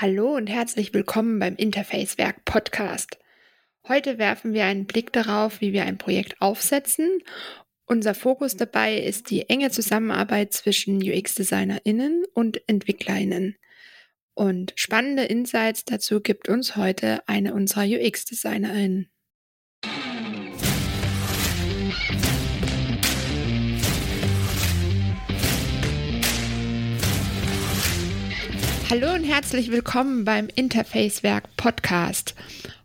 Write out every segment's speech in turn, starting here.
Hallo und herzlich willkommen beim Interfacewerk Podcast. Heute werfen wir einen Blick darauf, wie wir ein Projekt aufsetzen. Unser Fokus dabei ist die enge Zusammenarbeit zwischen UX-DesignerInnen und EntwicklerInnen. Und spannende Insights dazu gibt uns heute eine unserer UX-DesignerInnen. Hallo und herzlich willkommen beim Interfacewerk Podcast.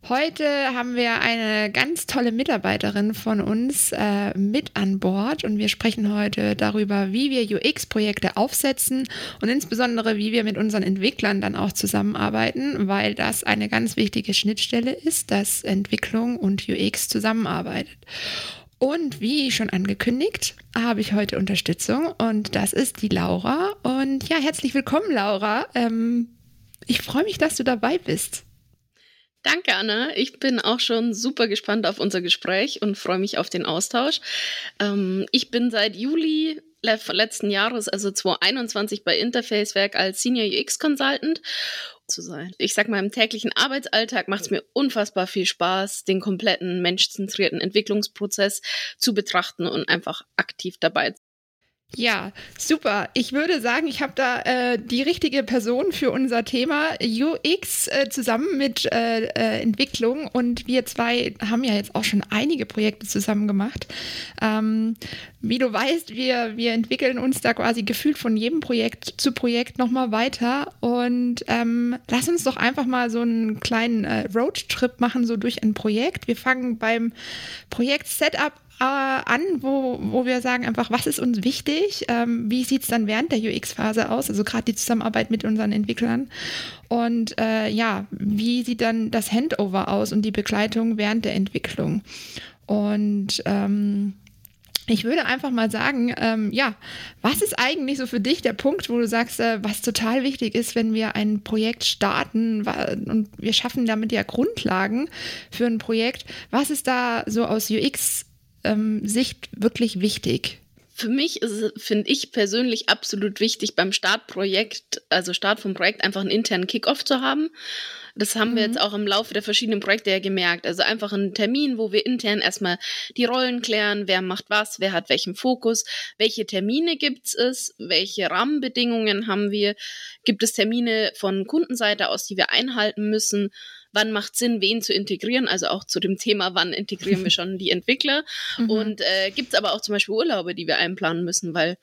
Heute haben wir eine ganz tolle Mitarbeiterin von uns äh, mit an Bord und wir sprechen heute darüber, wie wir UX-Projekte aufsetzen und insbesondere, wie wir mit unseren Entwicklern dann auch zusammenarbeiten, weil das eine ganz wichtige Schnittstelle ist, dass Entwicklung und UX zusammenarbeitet. Und wie schon angekündigt, habe ich heute Unterstützung und das ist die Laura. Und ja, herzlich willkommen, Laura. Ähm, ich freue mich, dass du dabei bist. Danke, Anna. Ich bin auch schon super gespannt auf unser Gespräch und freue mich auf den Austausch. Ähm, ich bin seit Juli letzten Jahres, also 2021, bei Interfacewerk als Senior UX Consultant zu sein. Ich sag mal, im täglichen Arbeitsalltag macht es mir unfassbar viel Spaß, den kompletten menschzentrierten Entwicklungsprozess zu betrachten und einfach aktiv dabei zu ja, super. Ich würde sagen, ich habe da äh, die richtige Person für unser Thema UX äh, zusammen mit äh, äh, Entwicklung. Und wir zwei haben ja jetzt auch schon einige Projekte zusammen gemacht. Ähm, wie du weißt, wir, wir entwickeln uns da quasi gefühlt von jedem Projekt zu Projekt nochmal weiter. Und ähm, lass uns doch einfach mal so einen kleinen äh, Roadtrip machen, so durch ein Projekt. Wir fangen beim Projekt Setup äh, an, wo, wo wir sagen einfach, was ist uns wichtig, ähm, wie sieht es dann während der UX-Phase aus, also gerade die Zusammenarbeit mit unseren Entwicklern. Und äh, ja, wie sieht dann das Handover aus und die Begleitung während der Entwicklung? Und ähm, ich würde einfach mal sagen, ähm, ja, was ist eigentlich so für dich der Punkt, wo du sagst, äh, was total wichtig ist, wenn wir ein Projekt starten und wir schaffen damit ja Grundlagen für ein Projekt? Was ist da so aus UX ähm, Sicht wirklich wichtig? Für mich ist finde ich persönlich absolut wichtig, beim Startprojekt, also Start vom Projekt, einfach einen internen Kickoff zu haben. Das haben mhm. wir jetzt auch im Laufe der verschiedenen Projekte ja gemerkt. Also einfach einen Termin, wo wir intern erstmal die Rollen klären, wer macht was, wer hat welchen Fokus, welche Termine gibt es, welche Rahmenbedingungen haben wir, gibt es Termine von Kundenseite aus, die wir einhalten müssen wann macht Sinn, wen zu integrieren, also auch zu dem Thema, wann integrieren wir schon die Entwickler. Mhm. Und äh, gibt es aber auch zum Beispiel Urlaube, die wir einplanen müssen, weil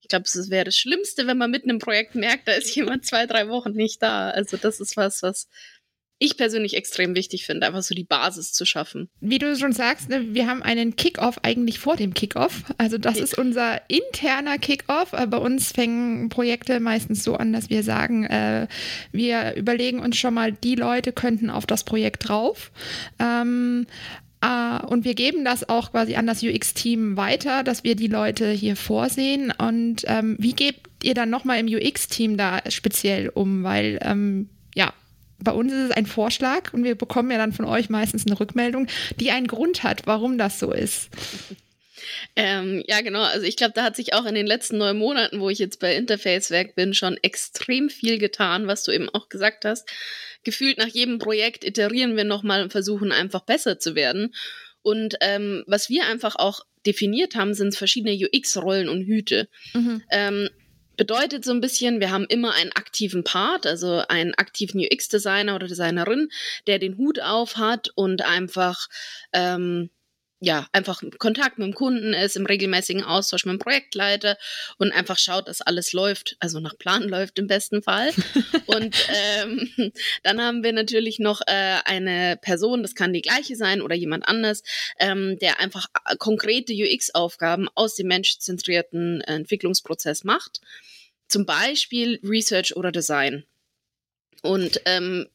ich glaube, es wäre das Schlimmste, wenn man mitten im Projekt merkt, da ist jemand zwei, drei Wochen nicht da. Also das ist was, was ich persönlich extrem wichtig finde, einfach so die Basis zu schaffen. Wie du schon sagst, ne, wir haben einen Kickoff eigentlich vor dem Kickoff. Also das ist unser interner Kickoff. Bei uns fängen Projekte meistens so an, dass wir sagen, äh, wir überlegen uns schon mal, die Leute könnten auf das Projekt drauf. Ähm, Uh, und wir geben das auch quasi an das UX-Team weiter, dass wir die Leute hier vorsehen. Und ähm, wie gebt ihr dann nochmal im UX-Team da speziell um? Weil ähm, bei uns ist es ein Vorschlag und wir bekommen ja dann von euch meistens eine Rückmeldung, die einen Grund hat, warum das so ist. Ähm, ja, genau. Also ich glaube, da hat sich auch in den letzten neun Monaten, wo ich jetzt bei Interfacewerk bin, schon extrem viel getan, was du eben auch gesagt hast. Gefühlt nach jedem Projekt iterieren wir nochmal und versuchen einfach besser zu werden. Und ähm, was wir einfach auch definiert haben, sind verschiedene UX-Rollen und Hüte. Mhm. Ähm, bedeutet so ein bisschen, wir haben immer einen aktiven Part, also einen aktiven UX-Designer oder Designerin, der den Hut auf hat und einfach ähm, ja, einfach Kontakt mit dem Kunden ist, im regelmäßigen Austausch mit dem Projektleiter und einfach schaut, dass alles läuft, also nach Plan läuft im besten Fall. und ähm, dann haben wir natürlich noch äh, eine Person, das kann die gleiche sein oder jemand anders, ähm, der einfach äh, konkrete UX-Aufgaben aus dem menschzentrierten Entwicklungsprozess macht. Zum Beispiel Research oder Design. Und ähm,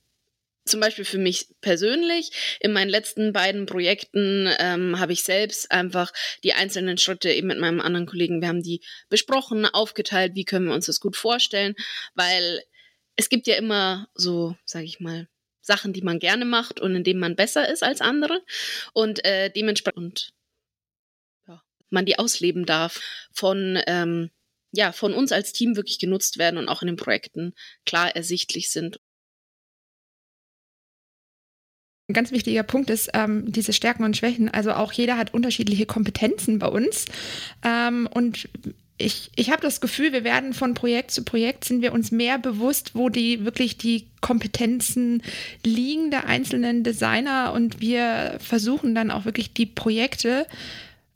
zum Beispiel für mich persönlich, in meinen letzten beiden Projekten ähm, habe ich selbst einfach die einzelnen Schritte eben mit meinem anderen Kollegen, wir haben die besprochen, aufgeteilt, wie können wir uns das gut vorstellen, weil es gibt ja immer so, sage ich mal, Sachen, die man gerne macht und in denen man besser ist als andere und äh, dementsprechend ja, man die ausleben darf von ähm, ja, von uns als Team wirklich genutzt werden und auch in den Projekten klar ersichtlich sind. Ein ganz wichtiger Punkt ist ähm, diese Stärken und Schwächen. Also auch jeder hat unterschiedliche Kompetenzen bei uns. Ähm, und ich, ich habe das Gefühl, wir werden von Projekt zu Projekt sind wir uns mehr bewusst, wo die wirklich die Kompetenzen liegen der einzelnen Designer und wir versuchen dann auch wirklich die Projekte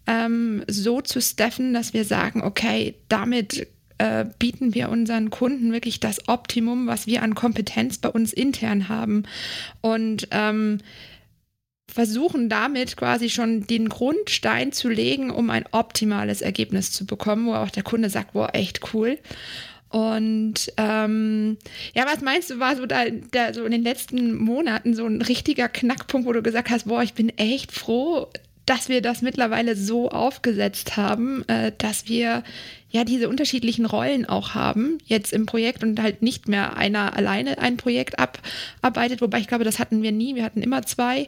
ähm, so zu staffen, dass wir sagen, okay, damit äh, bieten wir unseren Kunden wirklich das Optimum, was wir an Kompetenz bei uns intern haben. Und ähm, versuchen damit quasi schon den Grundstein zu legen, um ein optimales Ergebnis zu bekommen, wo auch der Kunde sagt, wow, echt cool. Und ähm, ja, was meinst du, war so da, da so in den letzten Monaten so ein richtiger Knackpunkt, wo du gesagt hast, boah, ich bin echt froh, dass wir das mittlerweile so aufgesetzt haben, äh, dass wir ja diese unterschiedlichen Rollen auch haben jetzt im Projekt und halt nicht mehr einer alleine ein Projekt abarbeitet, wobei ich glaube, das hatten wir nie, wir hatten immer zwei,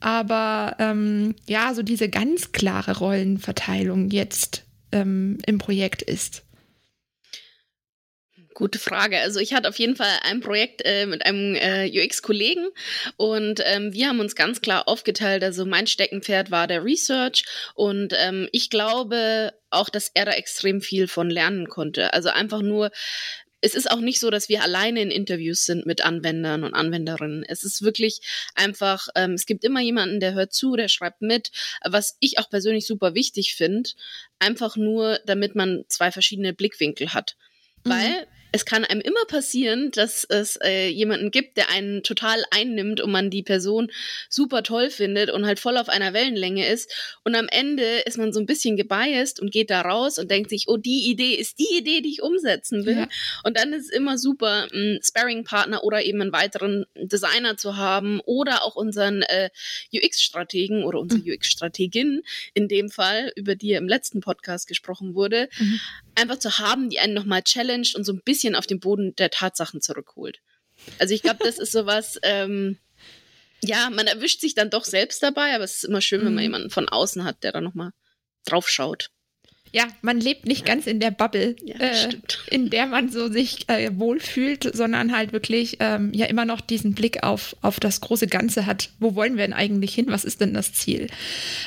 aber ähm, ja, so diese ganz klare Rollenverteilung jetzt ähm, im Projekt ist. Gute Frage. Also ich hatte auf jeden Fall ein Projekt äh, mit einem äh, UX-Kollegen und ähm, wir haben uns ganz klar aufgeteilt. Also mein Steckenpferd war der Research und ähm, ich glaube auch, dass er da extrem viel von lernen konnte. Also einfach nur es ist auch nicht so, dass wir alleine in Interviews sind mit Anwendern und Anwenderinnen. Es ist wirklich einfach, ähm, es gibt immer jemanden, der hört zu, der schreibt mit, was ich auch persönlich super wichtig finde, einfach nur, damit man zwei verschiedene Blickwinkel hat. Mhm. Weil es kann einem immer passieren, dass es äh, jemanden gibt, der einen total einnimmt und man die Person super toll findet und halt voll auf einer Wellenlänge ist. Und am Ende ist man so ein bisschen gebiased und geht da raus und denkt sich, oh, die Idee ist die Idee, die ich umsetzen will. Ja. Und dann ist es immer super, einen Sparring-Partner oder eben einen weiteren Designer zu haben oder auch unseren äh, UX-Strategen oder unsere mhm. UX-Strategin in dem Fall, über die im letzten Podcast gesprochen wurde, mhm. Einfach zu haben, die einen nochmal challenged und so ein bisschen auf den Boden der Tatsachen zurückholt. Also ich glaube, das ist sowas, ähm, ja, man erwischt sich dann doch selbst dabei, aber es ist immer schön, wenn man mhm. jemanden von außen hat, der da nochmal drauf schaut. Ja, man lebt nicht ganz in der Bubble, ja, äh, in der man so sich äh, wohlfühlt, sondern halt wirklich ähm, ja immer noch diesen Blick auf, auf das große Ganze hat. Wo wollen wir denn eigentlich hin? Was ist denn das Ziel?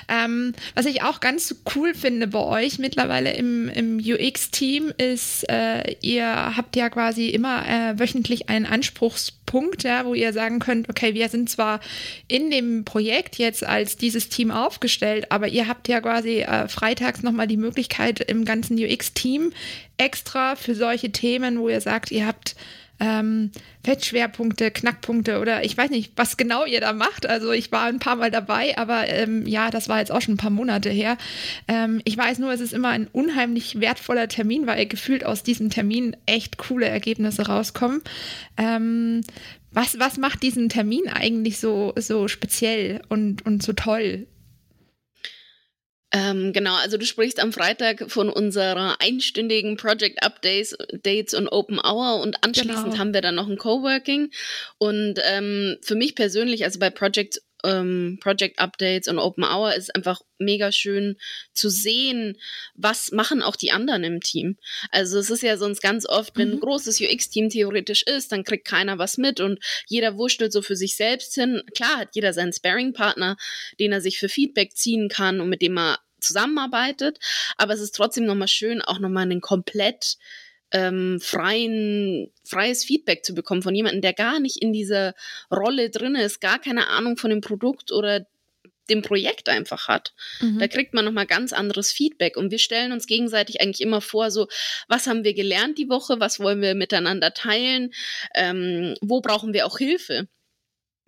Ähm, was ich auch ganz cool finde bei euch mittlerweile im, im UX-Team ist, äh, ihr habt ja quasi immer äh, wöchentlich einen Anspruchspunkt, ja, wo ihr sagen könnt, okay, wir sind zwar in dem Projekt jetzt als dieses Team aufgestellt, aber ihr habt ja quasi äh, freitags nochmal die Möglichkeit, Möglichkeit im ganzen UX-Team extra für solche Themen, wo ihr sagt, ihr habt ähm, Fettschwerpunkte, Knackpunkte oder ich weiß nicht, was genau ihr da macht. Also ich war ein paar Mal dabei, aber ähm, ja, das war jetzt auch schon ein paar Monate her. Ähm, ich weiß nur, es ist immer ein unheimlich wertvoller Termin, weil gefühlt aus diesem Termin echt coole Ergebnisse rauskommen. Ähm, was, was macht diesen Termin eigentlich so, so speziell und, und so toll? Ähm, genau, also du sprichst am Freitag von unserer einstündigen Project Updates Dates und Open Hour und anschließend genau. haben wir dann noch ein Coworking. Und ähm, für mich persönlich, also bei Project ähm, Project Updates und Open Hour ist einfach mega schön zu sehen, was machen auch die anderen im Team. Also es ist ja sonst ganz oft, wenn mhm. ein großes UX-Team theoretisch ist, dann kriegt keiner was mit und jeder wurschtelt so für sich selbst hin. Klar hat jeder seinen Sparring-Partner, den er sich für Feedback ziehen kann und mit dem er zusammenarbeitet, aber es ist trotzdem nochmal schön, auch nochmal einen komplett ähm, freien, freies Feedback zu bekommen von jemandem, der gar nicht in dieser Rolle drin ist, gar keine Ahnung von dem Produkt oder dem Projekt einfach hat. Mhm. Da kriegt man nochmal ganz anderes Feedback und wir stellen uns gegenseitig eigentlich immer vor, so, was haben wir gelernt die Woche, was wollen wir miteinander teilen, ähm, wo brauchen wir auch Hilfe.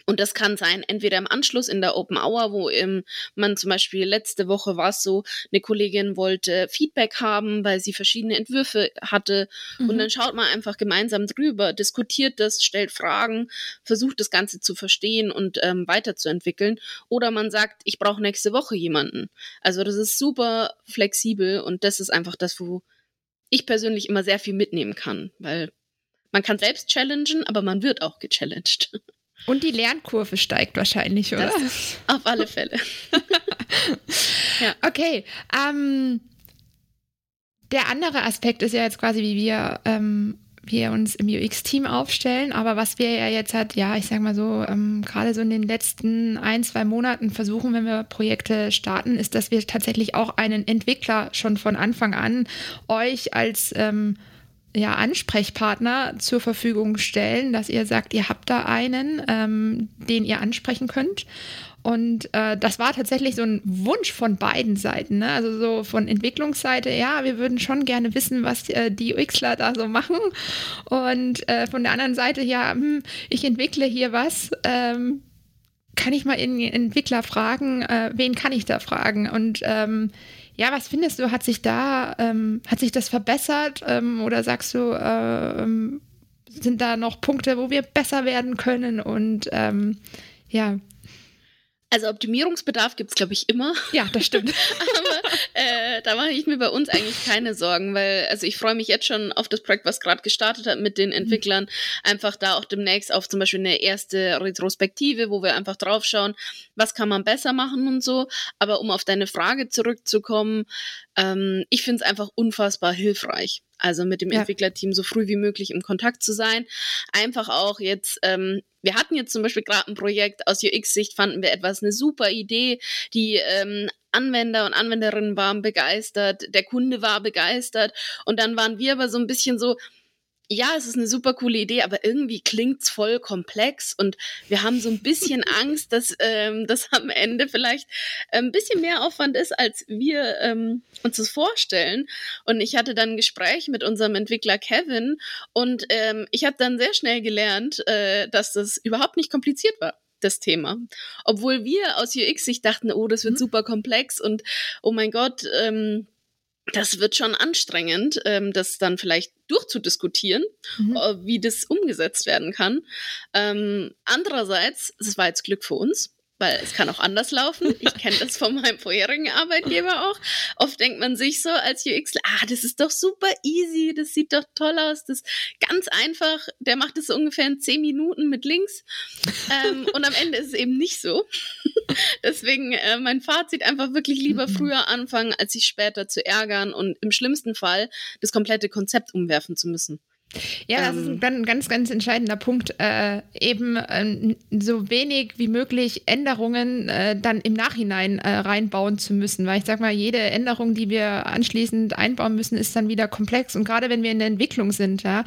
Und das kann sein, entweder im Anschluss in der Open Hour, wo ähm, man zum Beispiel letzte Woche war es so, eine Kollegin wollte Feedback haben, weil sie verschiedene Entwürfe hatte. Mhm. Und dann schaut man einfach gemeinsam drüber, diskutiert das, stellt Fragen, versucht das Ganze zu verstehen und ähm, weiterzuentwickeln. Oder man sagt, ich brauche nächste Woche jemanden. Also das ist super flexibel und das ist einfach das, wo ich persönlich immer sehr viel mitnehmen kann, weil man kann selbst challengen, aber man wird auch gechallenged. Und die Lernkurve steigt wahrscheinlich, oder? Auf alle Fälle. ja. Okay. Ähm, der andere Aspekt ist ja jetzt quasi, wie wir ähm, wir uns im UX-Team aufstellen. Aber was wir ja jetzt halt, ja, ich sag mal so, ähm, gerade so in den letzten ein, zwei Monaten versuchen, wenn wir Projekte starten, ist, dass wir tatsächlich auch einen Entwickler schon von Anfang an euch als ähm, ja, Ansprechpartner zur Verfügung stellen, dass ihr sagt, ihr habt da einen, ähm, den ihr ansprechen könnt. Und äh, das war tatsächlich so ein Wunsch von beiden Seiten. Ne? Also so von Entwicklungsseite, ja, wir würden schon gerne wissen, was äh, die UXler da so machen. Und äh, von der anderen Seite, ja, hm, ich entwickle hier was. Ähm, kann ich mal den Entwickler fragen, äh, wen kann ich da fragen? Und ähm, ja, was findest du, hat sich da, ähm, hat sich das verbessert? Ähm, oder sagst du, äh, ähm, sind da noch Punkte, wo wir besser werden können? Und ähm, ja, also Optimierungsbedarf gibt es, glaube ich, immer. Ja, das stimmt. Aber äh, da mache ich mir bei uns eigentlich keine Sorgen, weil also ich freue mich jetzt schon auf das Projekt, was gerade gestartet hat mit den mhm. Entwicklern. Einfach da auch demnächst auf zum Beispiel eine erste Retrospektive, wo wir einfach draufschauen, was kann man besser machen und so. Aber um auf deine Frage zurückzukommen, ähm, ich finde es einfach unfassbar hilfreich. Also mit dem ja. Entwicklerteam so früh wie möglich im Kontakt zu sein. Einfach auch jetzt, ähm, wir hatten jetzt zum Beispiel gerade ein Projekt aus UX-Sicht, fanden wir etwas eine super Idee. Die ähm, Anwender und Anwenderinnen waren begeistert, der Kunde war begeistert und dann waren wir aber so ein bisschen so, ja, es ist eine super coole Idee, aber irgendwie klingt's voll komplex und wir haben so ein bisschen Angst, dass ähm, das am Ende vielleicht ein bisschen mehr Aufwand ist, als wir ähm, uns das vorstellen. Und ich hatte dann ein Gespräch mit unserem Entwickler Kevin und ähm, ich habe dann sehr schnell gelernt, äh, dass das überhaupt nicht kompliziert war das Thema. Obwohl wir aus UX sich dachten, oh, das wird mhm. super komplex und oh mein Gott, ähm, das wird schon anstrengend, ähm, das dann vielleicht durchzudiskutieren, mhm. äh, wie das umgesetzt werden kann. Ähm, andererseits, es war jetzt Glück für uns, weil es kann auch anders laufen. Ich kenne das von meinem vorherigen Arbeitgeber auch. Oft denkt man sich so als UX, ah, das ist doch super easy, das sieht doch toll aus, das ist ganz einfach. Der macht es so ungefähr in zehn Minuten mit links. Ähm, und am Ende ist es eben nicht so. Deswegen äh, mein Fazit einfach wirklich lieber früher anfangen, als sich später zu ärgern und im schlimmsten Fall das komplette Konzept umwerfen zu müssen. Ja, das ist ähm. ein ganz, ganz entscheidender Punkt. Äh, eben äh, so wenig wie möglich Änderungen äh, dann im Nachhinein äh, reinbauen zu müssen. Weil ich sag mal, jede Änderung, die wir anschließend einbauen müssen, ist dann wieder komplex. Und gerade wenn wir in der Entwicklung sind, ja,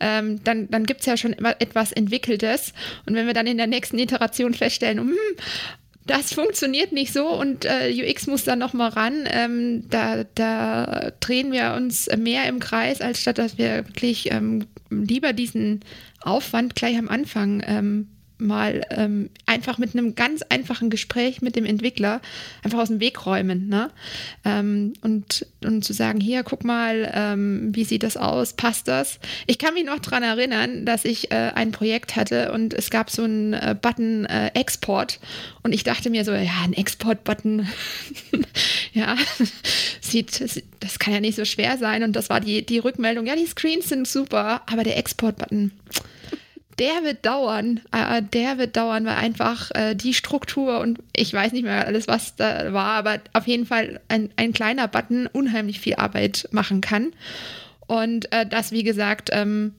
ähm, dann, dann gibt es ja schon etwas Entwickeltes. Und wenn wir dann in der nächsten Iteration feststellen, hm, das funktioniert nicht so und äh, UX muss da noch mal ran. Ähm, da, da drehen wir uns mehr im Kreis, als statt dass wir wirklich ähm, lieber diesen Aufwand gleich am Anfang ähm, mal ähm, einfach mit einem ganz einfachen Gespräch mit dem Entwickler einfach aus dem Weg räumen. Ne? Ähm, und, und zu sagen, hier, guck mal, ähm, wie sieht das aus, passt das? Ich kann mich noch daran erinnern, dass ich äh, ein Projekt hatte und es gab so einen äh, Button äh, Export und ich dachte mir so, ja, ein Export-Button, ja, sieht, das kann ja nicht so schwer sein und das war die, die Rückmeldung, ja, die Screens sind super, aber der Export-Button, der wird dauern. Äh, der wird dauern, weil einfach äh, die Struktur und ich weiß nicht mehr alles, was da war, aber auf jeden Fall ein, ein kleiner Button unheimlich viel Arbeit machen kann. Und äh, das, wie gesagt, ähm,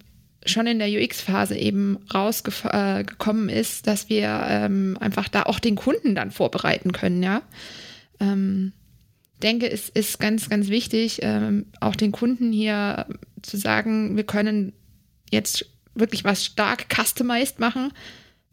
schon in der UX-Phase eben rausgekommen äh, ist, dass wir ähm, einfach da auch den Kunden dann vorbereiten können, ja. Ähm, denke, es ist ganz, ganz wichtig, ähm, auch den Kunden hier zu sagen, wir können jetzt wirklich was stark customized machen.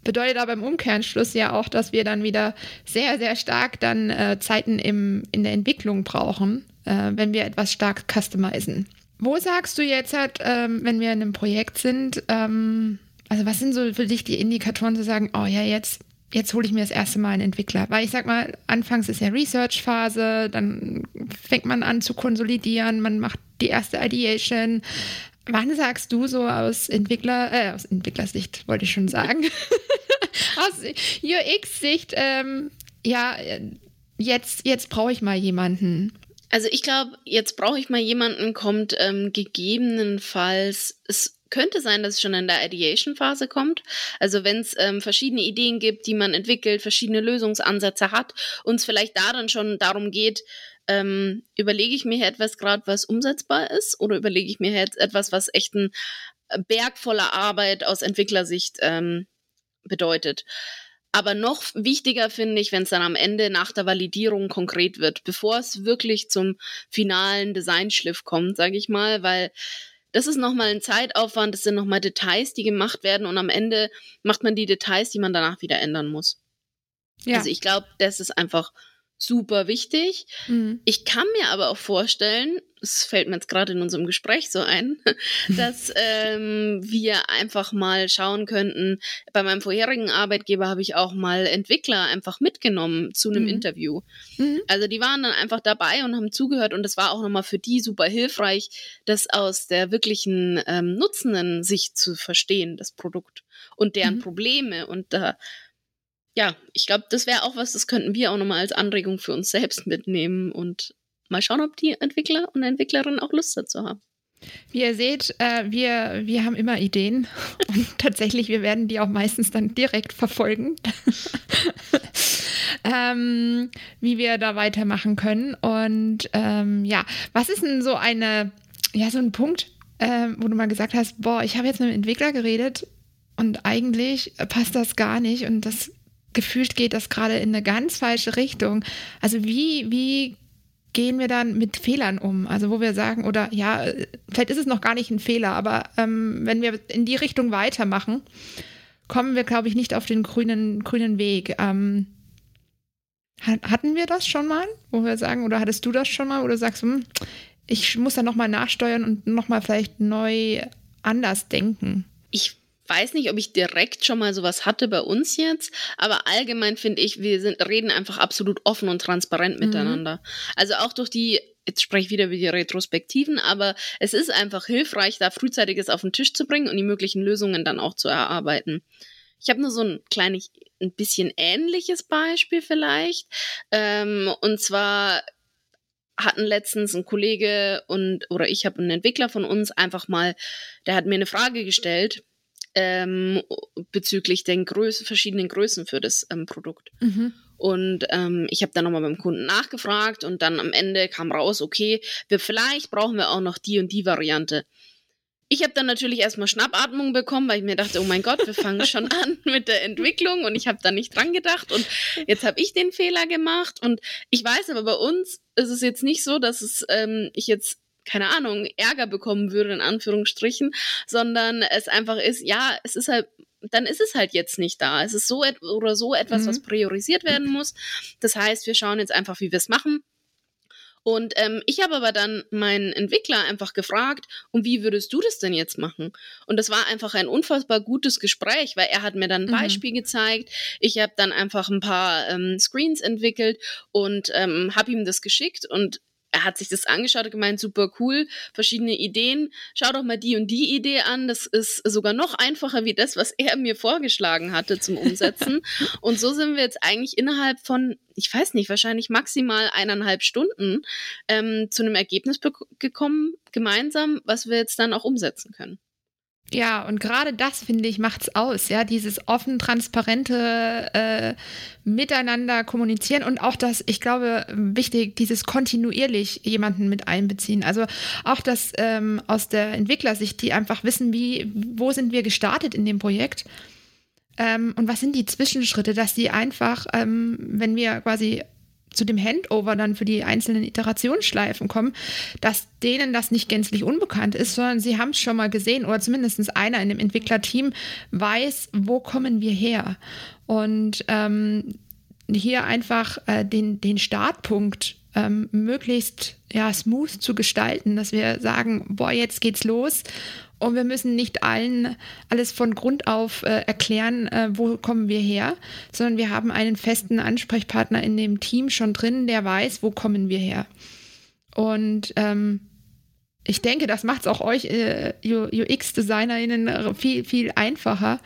Bedeutet aber im Umkehrschluss ja auch, dass wir dann wieder sehr, sehr stark dann äh, Zeiten im, in der Entwicklung brauchen, äh, wenn wir etwas stark customizen. Wo sagst du jetzt halt, ähm, wenn wir in einem Projekt sind, ähm, also was sind so für dich die Indikatoren zu sagen, oh ja, jetzt, jetzt hole ich mir das erste Mal einen Entwickler? Weil ich sag mal, anfangs ist ja Research-Phase, dann fängt man an zu konsolidieren, man macht die erste Ideation, Wann sagst du so aus Entwickler, äh, aus Entwicklersicht, wollte ich schon sagen, aus UX-Sicht, ähm, ja, jetzt, jetzt brauche ich mal jemanden. Also ich glaube, jetzt brauche ich mal jemanden, kommt ähm, gegebenenfalls, es könnte sein, dass es schon in der Ideation-Phase kommt. Also wenn es ähm, verschiedene Ideen gibt, die man entwickelt, verschiedene Lösungsansätze hat, und es vielleicht da dann schon darum geht, ähm, überlege ich mir etwas gerade, was umsetzbar ist, oder überlege ich mir jetzt etwas, was echt ein Berg voller Arbeit aus Entwicklersicht ähm, bedeutet. Aber noch wichtiger finde ich, wenn es dann am Ende nach der Validierung konkret wird, bevor es wirklich zum finalen Designschliff kommt, sage ich mal, weil das ist nochmal ein Zeitaufwand, das sind nochmal Details, die gemacht werden und am Ende macht man die Details, die man danach wieder ändern muss. Ja. Also ich glaube, das ist einfach super wichtig. Mhm. Ich kann mir aber auch vorstellen, es fällt mir jetzt gerade in unserem Gespräch so ein, dass ähm, wir einfach mal schauen könnten. Bei meinem vorherigen Arbeitgeber habe ich auch mal Entwickler einfach mitgenommen zu einem mhm. Interview. Mhm. Also die waren dann einfach dabei und haben zugehört und das war auch nochmal für die super hilfreich, das aus der wirklichen ähm, nutzenden Sicht zu verstehen, das Produkt und deren mhm. Probleme und da ja, ich glaube, das wäre auch was, das könnten wir auch nochmal als Anregung für uns selbst mitnehmen und mal schauen, ob die Entwickler und Entwicklerinnen auch Lust dazu haben. Wie ihr seht, äh, wir, wir haben immer Ideen und tatsächlich, wir werden die auch meistens dann direkt verfolgen, ähm, wie wir da weitermachen können. Und ähm, ja, was ist denn so eine, ja, so ein Punkt, äh, wo du mal gesagt hast, boah, ich habe jetzt mit einem Entwickler geredet und eigentlich passt das gar nicht und das gefühlt geht das gerade in eine ganz falsche Richtung. Also wie, wie gehen wir dann mit Fehlern um? Also wo wir sagen, oder ja, vielleicht ist es noch gar nicht ein Fehler, aber ähm, wenn wir in die Richtung weitermachen, kommen wir, glaube ich, nicht auf den grünen, grünen Weg. Ähm, hatten wir das schon mal, wo wir sagen, oder hattest du das schon mal, wo du sagst, hm, ich muss da nochmal nachsteuern und nochmal vielleicht neu anders denken? Ich weiß nicht, ob ich direkt schon mal sowas hatte bei uns jetzt, aber allgemein finde ich, wir sind, reden einfach absolut offen und transparent mhm. miteinander. Also auch durch die jetzt spreche ich wieder über die Retrospektiven, aber es ist einfach hilfreich, da frühzeitiges auf den Tisch zu bringen und die möglichen Lösungen dann auch zu erarbeiten. Ich habe nur so ein kleines, ein bisschen ähnliches Beispiel vielleicht. Ähm, und zwar hatten letztens ein Kollege und oder ich habe einen Entwickler von uns einfach mal, der hat mir eine Frage gestellt ähm, bezüglich den Größen, verschiedenen Größen für das ähm, Produkt. Mhm. Und ähm, ich habe dann nochmal beim Kunden nachgefragt und dann am Ende kam raus, okay, wir vielleicht brauchen wir auch noch die und die Variante. Ich habe dann natürlich erstmal Schnappatmung bekommen, weil ich mir dachte, oh mein Gott, wir fangen schon an mit der Entwicklung und ich habe da nicht dran gedacht und jetzt habe ich den Fehler gemacht und ich weiß aber bei uns ist es jetzt nicht so, dass es ähm, ich jetzt keine Ahnung, Ärger bekommen würde, in Anführungsstrichen, sondern es einfach ist, ja, es ist halt dann ist es halt jetzt nicht da. Es ist so oder so etwas, mhm. was priorisiert werden muss. Das heißt, wir schauen jetzt einfach, wie wir es machen. Und ähm, ich habe aber dann meinen Entwickler einfach gefragt, und wie würdest du das denn jetzt machen? Und das war einfach ein unfassbar gutes Gespräch, weil er hat mir dann ein mhm. Beispiel gezeigt. Ich habe dann einfach ein paar ähm, Screens entwickelt und ähm, habe ihm das geschickt und er hat sich das angeschaut und gemeint, super cool, verschiedene Ideen. Schau doch mal die und die Idee an. Das ist sogar noch einfacher wie das, was er mir vorgeschlagen hatte zum Umsetzen. und so sind wir jetzt eigentlich innerhalb von, ich weiß nicht, wahrscheinlich maximal eineinhalb Stunden ähm, zu einem Ergebnis gekommen, gemeinsam, was wir jetzt dann auch umsetzen können. Ja, und gerade das, finde ich, macht's aus, ja, dieses offen, transparente äh, Miteinander kommunizieren und auch das, ich glaube, wichtig, dieses kontinuierlich jemanden mit einbeziehen. Also auch das ähm, aus der Entwicklersicht, die einfach wissen, wie, wo sind wir gestartet in dem Projekt ähm, und was sind die Zwischenschritte, dass die einfach, ähm, wenn wir quasi zu dem Handover dann für die einzelnen Iterationsschleifen kommen, dass denen das nicht gänzlich unbekannt ist, sondern sie haben es schon mal gesehen oder zumindest einer in dem Entwicklerteam weiß, wo kommen wir her. Und ähm, hier einfach äh, den, den Startpunkt ähm, möglichst ja, smooth zu gestalten, dass wir sagen, boah, jetzt geht's los und wir müssen nicht allen alles von Grund auf äh, erklären, äh, wo kommen wir her, sondern wir haben einen festen Ansprechpartner in dem Team schon drin, der weiß, wo kommen wir her. Und ähm, ich denke, das macht es auch euch äh, UX-DesignerInnen viel, viel einfacher,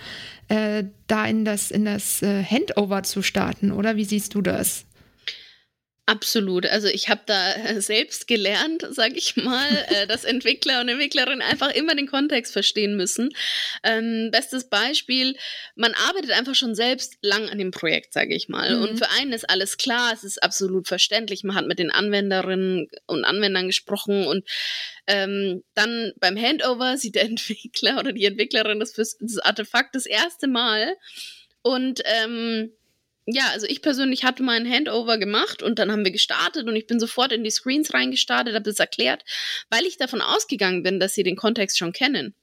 äh, da in das, in das äh, Handover zu starten, oder? Wie siehst du das? Absolut. Also ich habe da äh, selbst gelernt, sage ich mal, äh, dass Entwickler und Entwicklerinnen einfach immer den Kontext verstehen müssen. Ähm, bestes Beispiel, man arbeitet einfach schon selbst lang an dem Projekt, sage ich mal. Mhm. Und für einen ist alles klar, es ist absolut verständlich, man hat mit den Anwenderinnen und Anwendern gesprochen und ähm, dann beim Handover sieht der Entwickler oder die Entwicklerin das, das Artefakt das erste Mal und ähm, ja, also ich persönlich hatte mal ein Handover gemacht und dann haben wir gestartet und ich bin sofort in die Screens reingestartet, habe das erklärt, weil ich davon ausgegangen bin, dass sie den Kontext schon kennen.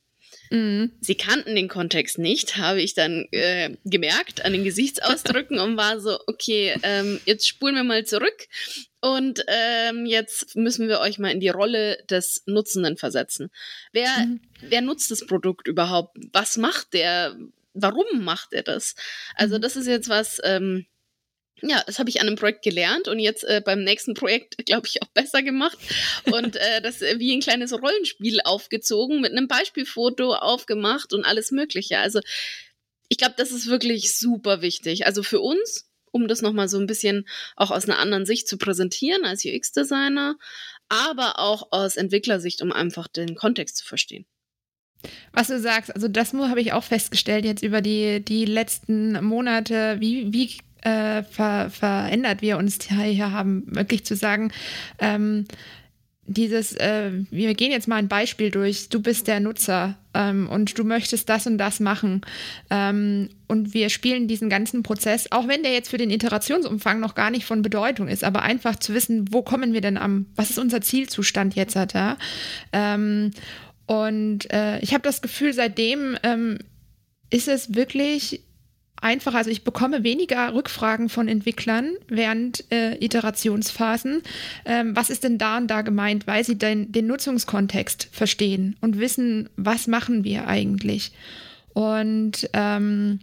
Mhm. Sie kannten den Kontext nicht, habe ich dann äh, gemerkt an den Gesichtsausdrücken und war so, okay, ähm, jetzt spulen wir mal zurück und ähm, jetzt müssen wir euch mal in die Rolle des Nutzenden versetzen. Wer, mhm. wer nutzt das Produkt überhaupt? Was macht der? Warum macht er das? Also mhm. das ist jetzt was, ähm, ja, das habe ich an einem Projekt gelernt und jetzt äh, beim nächsten Projekt, glaube ich, auch besser gemacht. Und äh, das äh, wie ein kleines Rollenspiel aufgezogen, mit einem Beispielfoto aufgemacht und alles Mögliche. Also ich glaube, das ist wirklich super wichtig. Also für uns, um das nochmal so ein bisschen auch aus einer anderen Sicht zu präsentieren als UX-Designer, aber auch aus Entwicklersicht, um einfach den Kontext zu verstehen. Was du sagst, also das habe ich auch festgestellt jetzt über die, die letzten Monate, wie, wie äh, ver, verändert wir uns hier haben, wirklich zu sagen, ähm, dieses, äh, wir gehen jetzt mal ein Beispiel durch, du bist der Nutzer ähm, und du möchtest das und das machen ähm, und wir spielen diesen ganzen Prozess, auch wenn der jetzt für den Iterationsumfang noch gar nicht von Bedeutung ist, aber einfach zu wissen, wo kommen wir denn am, was ist unser Zielzustand jetzt, hat, ja? Ähm, und äh, ich habe das Gefühl, seitdem ähm, ist es wirklich einfach, also ich bekomme weniger Rückfragen von Entwicklern während äh, Iterationsphasen. Ähm, was ist denn da und da gemeint, weil sie den, den Nutzungskontext verstehen und wissen, was machen wir eigentlich. Und ähm,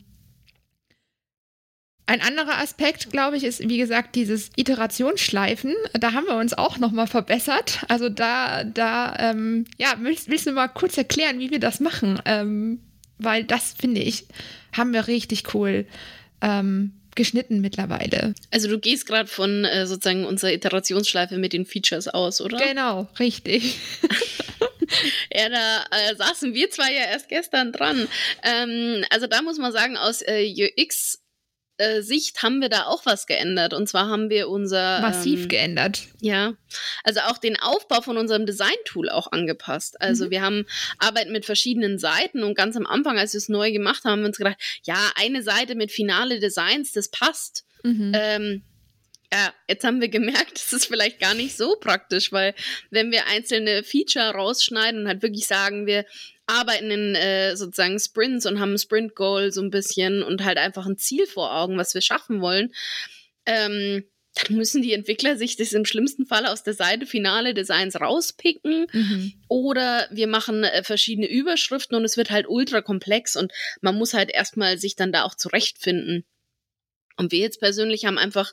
ein anderer Aspekt, glaube ich, ist, wie gesagt, dieses Iterationsschleifen. Da haben wir uns auch nochmal verbessert. Also da, da, ähm, ja, willst, willst, du mal kurz erklären, wie wir das machen? Ähm, weil das, finde ich, haben wir richtig cool ähm, geschnitten mittlerweile. Also du gehst gerade von äh, sozusagen unserer Iterationsschleife mit den Features aus, oder? Genau, richtig. ja, da äh, saßen wir zwar ja erst gestern dran. Ähm, also da muss man sagen, aus äh, UX äh, Sicht haben wir da auch was geändert. Und zwar haben wir unser. Massiv ähm, geändert. Ja. Also auch den Aufbau von unserem Design-Tool auch angepasst. Also mhm. wir haben Arbeit mit verschiedenen Seiten und ganz am Anfang, als wir es neu gemacht haben, haben wir uns gedacht, ja, eine Seite mit finale Designs, das passt. Mhm. Ähm, ja, jetzt haben wir gemerkt, das ist vielleicht gar nicht so praktisch, weil wenn wir einzelne Feature rausschneiden und halt wirklich sagen, wir arbeiten in äh, sozusagen Sprints und haben ein Sprint-Goal so ein bisschen und halt einfach ein Ziel vor Augen, was wir schaffen wollen, ähm, dann müssen die Entwickler sich das im schlimmsten Fall aus der Seite finale Designs rauspicken mhm. oder wir machen äh, verschiedene Überschriften und es wird halt ultra komplex und man muss halt erstmal sich dann da auch zurechtfinden. Und wir jetzt persönlich haben einfach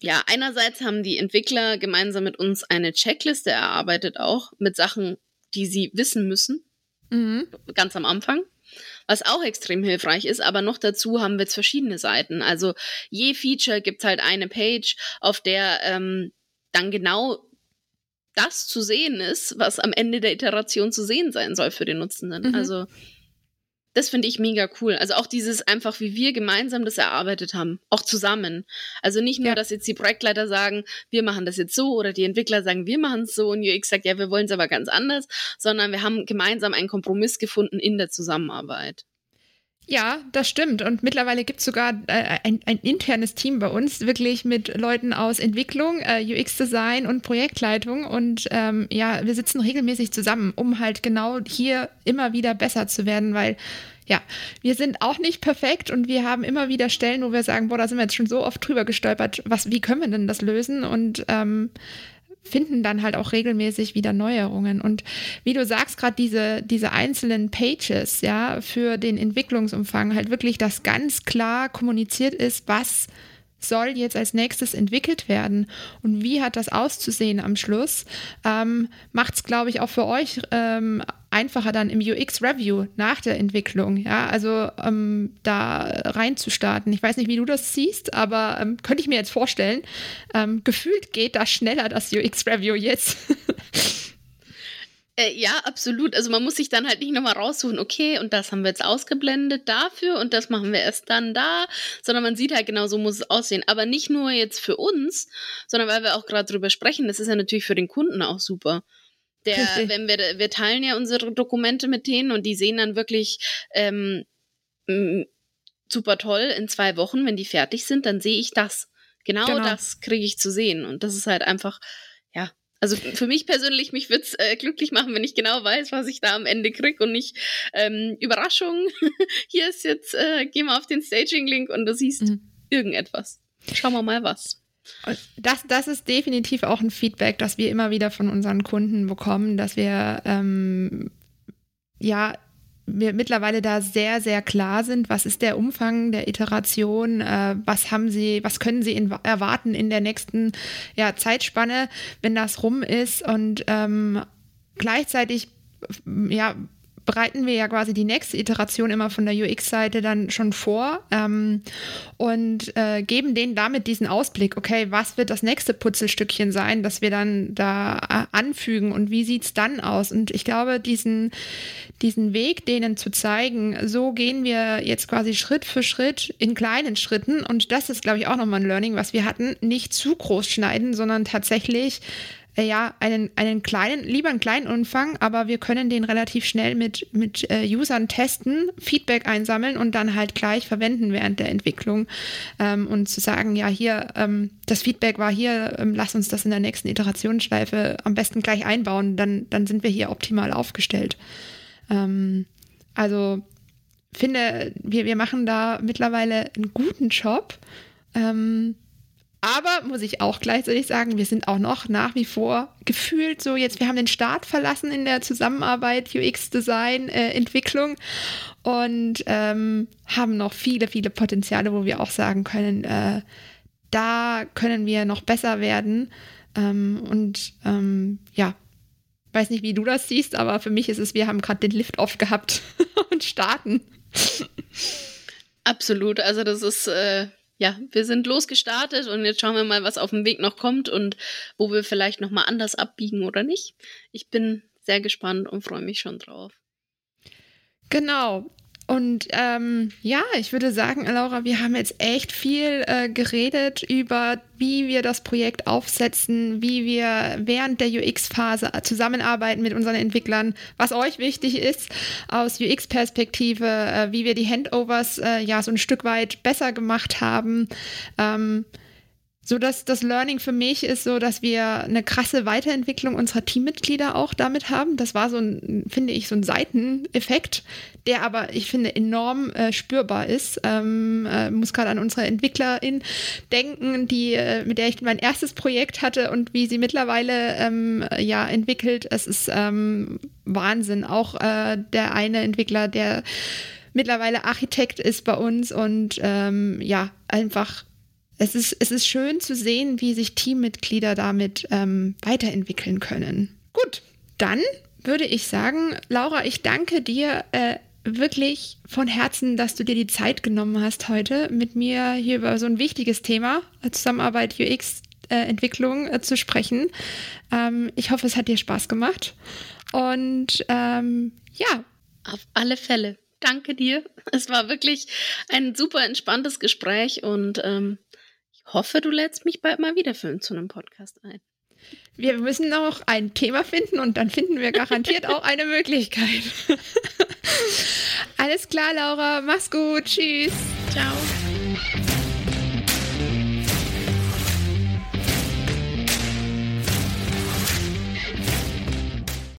ja, einerseits haben die Entwickler gemeinsam mit uns eine Checkliste erarbeitet, auch mit Sachen, die sie wissen müssen. Mhm. Ganz am Anfang. Was auch extrem hilfreich ist, aber noch dazu haben wir jetzt verschiedene Seiten. Also je Feature gibt halt eine Page, auf der ähm, dann genau das zu sehen ist, was am Ende der Iteration zu sehen sein soll für den Nutzenden. Mhm. Also das finde ich mega cool. Also auch dieses einfach, wie wir gemeinsam das erarbeitet haben, auch zusammen. Also nicht nur, ja. dass jetzt die Projektleiter sagen, wir machen das jetzt so oder die Entwickler sagen, wir machen es so und UX sagt, ja, wir wollen es aber ganz anders, sondern wir haben gemeinsam einen Kompromiss gefunden in der Zusammenarbeit. Ja, das stimmt. Und mittlerweile gibt es sogar äh, ein, ein, internes Team bei uns, wirklich mit Leuten aus Entwicklung, äh, UX-Design und Projektleitung. Und ähm, ja, wir sitzen regelmäßig zusammen, um halt genau hier immer wieder besser zu werden, weil ja, wir sind auch nicht perfekt und wir haben immer wieder Stellen, wo wir sagen, boah, da sind wir jetzt schon so oft drüber gestolpert, was, wie können wir denn das lösen? Und ähm, finden dann halt auch regelmäßig wieder Neuerungen. Und wie du sagst, gerade diese, diese einzelnen Pages, ja, für den Entwicklungsumfang halt wirklich, dass ganz klar kommuniziert ist, was soll jetzt als nächstes entwickelt werden und wie hat das auszusehen am Schluss, ähm, macht es, glaube ich, auch für euch ähm, einfacher dann im UX-Review nach der Entwicklung, ja, also ähm, da reinzustarten. Ich weiß nicht, wie du das siehst, aber ähm, könnte ich mir jetzt vorstellen, ähm, gefühlt geht das schneller, das UX-Review jetzt. Äh, ja, absolut. Also man muss sich dann halt nicht nochmal raussuchen, okay, und das haben wir jetzt ausgeblendet dafür und das machen wir erst dann da, sondern man sieht halt genau, so muss es aussehen. Aber nicht nur jetzt für uns, sondern weil wir auch gerade drüber sprechen, das ist ja natürlich für den Kunden auch super. Der, wenn wir, wir teilen ja unsere Dokumente mit denen und die sehen dann wirklich ähm, super toll in zwei Wochen, wenn die fertig sind, dann sehe ich das. Genau, genau. das kriege ich zu sehen. Und das ist halt einfach, also für mich persönlich, mich würde es äh, glücklich machen, wenn ich genau weiß, was ich da am Ende kriege und nicht ähm, Überraschung. Hier ist jetzt, äh, geh mal auf den Staging-Link und du siehst mhm. irgendetwas. Schauen wir mal was. Das, das ist definitiv auch ein Feedback, das wir immer wieder von unseren Kunden bekommen, dass wir ähm, ja wir mittlerweile da sehr, sehr klar sind, was ist der Umfang der Iteration, äh, was haben sie, was können sie in, erwarten in der nächsten ja, Zeitspanne, wenn das rum ist. Und ähm, gleichzeitig ja, bereiten wir ja quasi die nächste Iteration immer von der UX-Seite dann schon vor ähm, und äh, geben denen damit diesen Ausblick, okay, was wird das nächste Putzelstückchen sein, das wir dann da äh, anfügen und wie sieht es dann aus? Und ich glaube, diesen, diesen Weg denen zu zeigen, so gehen wir jetzt quasi Schritt für Schritt in kleinen Schritten und das ist, glaube ich, auch nochmal ein Learning, was wir hatten, nicht zu groß schneiden, sondern tatsächlich ja, einen, einen kleinen, lieber einen kleinen Umfang, aber wir können den relativ schnell mit, mit äh, Usern testen, Feedback einsammeln und dann halt gleich verwenden während der Entwicklung. Ähm, und zu sagen, ja, hier, ähm, das Feedback war hier, ähm, lass uns das in der nächsten Iterationsschleife am besten gleich einbauen, dann, dann sind wir hier optimal aufgestellt. Ähm, also finde, wir, wir machen da mittlerweile einen guten Job. Ähm, aber muss ich auch gleichzeitig sagen, wir sind auch noch nach wie vor gefühlt so jetzt, wir haben den Start verlassen in der Zusammenarbeit UX-Design, äh, Entwicklung und ähm, haben noch viele, viele Potenziale, wo wir auch sagen können, äh, da können wir noch besser werden. Ähm, und ähm, ja, weiß nicht, wie du das siehst, aber für mich ist es, wir haben gerade den Lift-Off gehabt und starten. Absolut, also das ist äh, ja, wir sind losgestartet und jetzt schauen wir mal, was auf dem Weg noch kommt und wo wir vielleicht nochmal anders abbiegen oder nicht. Ich bin sehr gespannt und freue mich schon drauf. Genau. Und ähm, ja, ich würde sagen, Laura, wir haben jetzt echt viel äh, geredet über, wie wir das Projekt aufsetzen, wie wir während der UX-Phase zusammenarbeiten mit unseren Entwicklern, was euch wichtig ist aus UX-Perspektive, äh, wie wir die Handovers äh, ja so ein Stück weit besser gemacht haben. Ähm, so dass das Learning für mich ist so, dass wir eine krasse Weiterentwicklung unserer Teammitglieder auch damit haben. Das war so ein, finde ich, so ein Seiteneffekt, der aber, ich finde, enorm äh, spürbar ist. Ähm, äh, muss gerade an unsere Entwicklerin denken, die, äh, mit der ich mein erstes Projekt hatte und wie sie mittlerweile ähm, ja entwickelt. Es ist ähm, Wahnsinn. Auch äh, der eine Entwickler, der mittlerweile Architekt ist bei uns und ähm, ja, einfach es ist, es ist schön zu sehen, wie sich Teammitglieder damit ähm, weiterentwickeln können. Gut, dann würde ich sagen, Laura, ich danke dir äh, wirklich von Herzen, dass du dir die Zeit genommen hast, heute mit mir hier über so ein wichtiges Thema, äh, Zusammenarbeit UX. Äh, Entwicklung äh, zu sprechen. Ähm, ich hoffe, es hat dir Spaß gemacht. Und ähm, ja. Auf alle Fälle. Danke dir. Es war wirklich ein super entspanntes Gespräch und ähm, hoffe, du lädst mich bald mal wieder für, zu einem Podcast ein. Wir müssen noch ein Thema finden und dann finden wir garantiert auch eine Möglichkeit. Alles klar, Laura. Mach's gut. Tschüss. Ciao.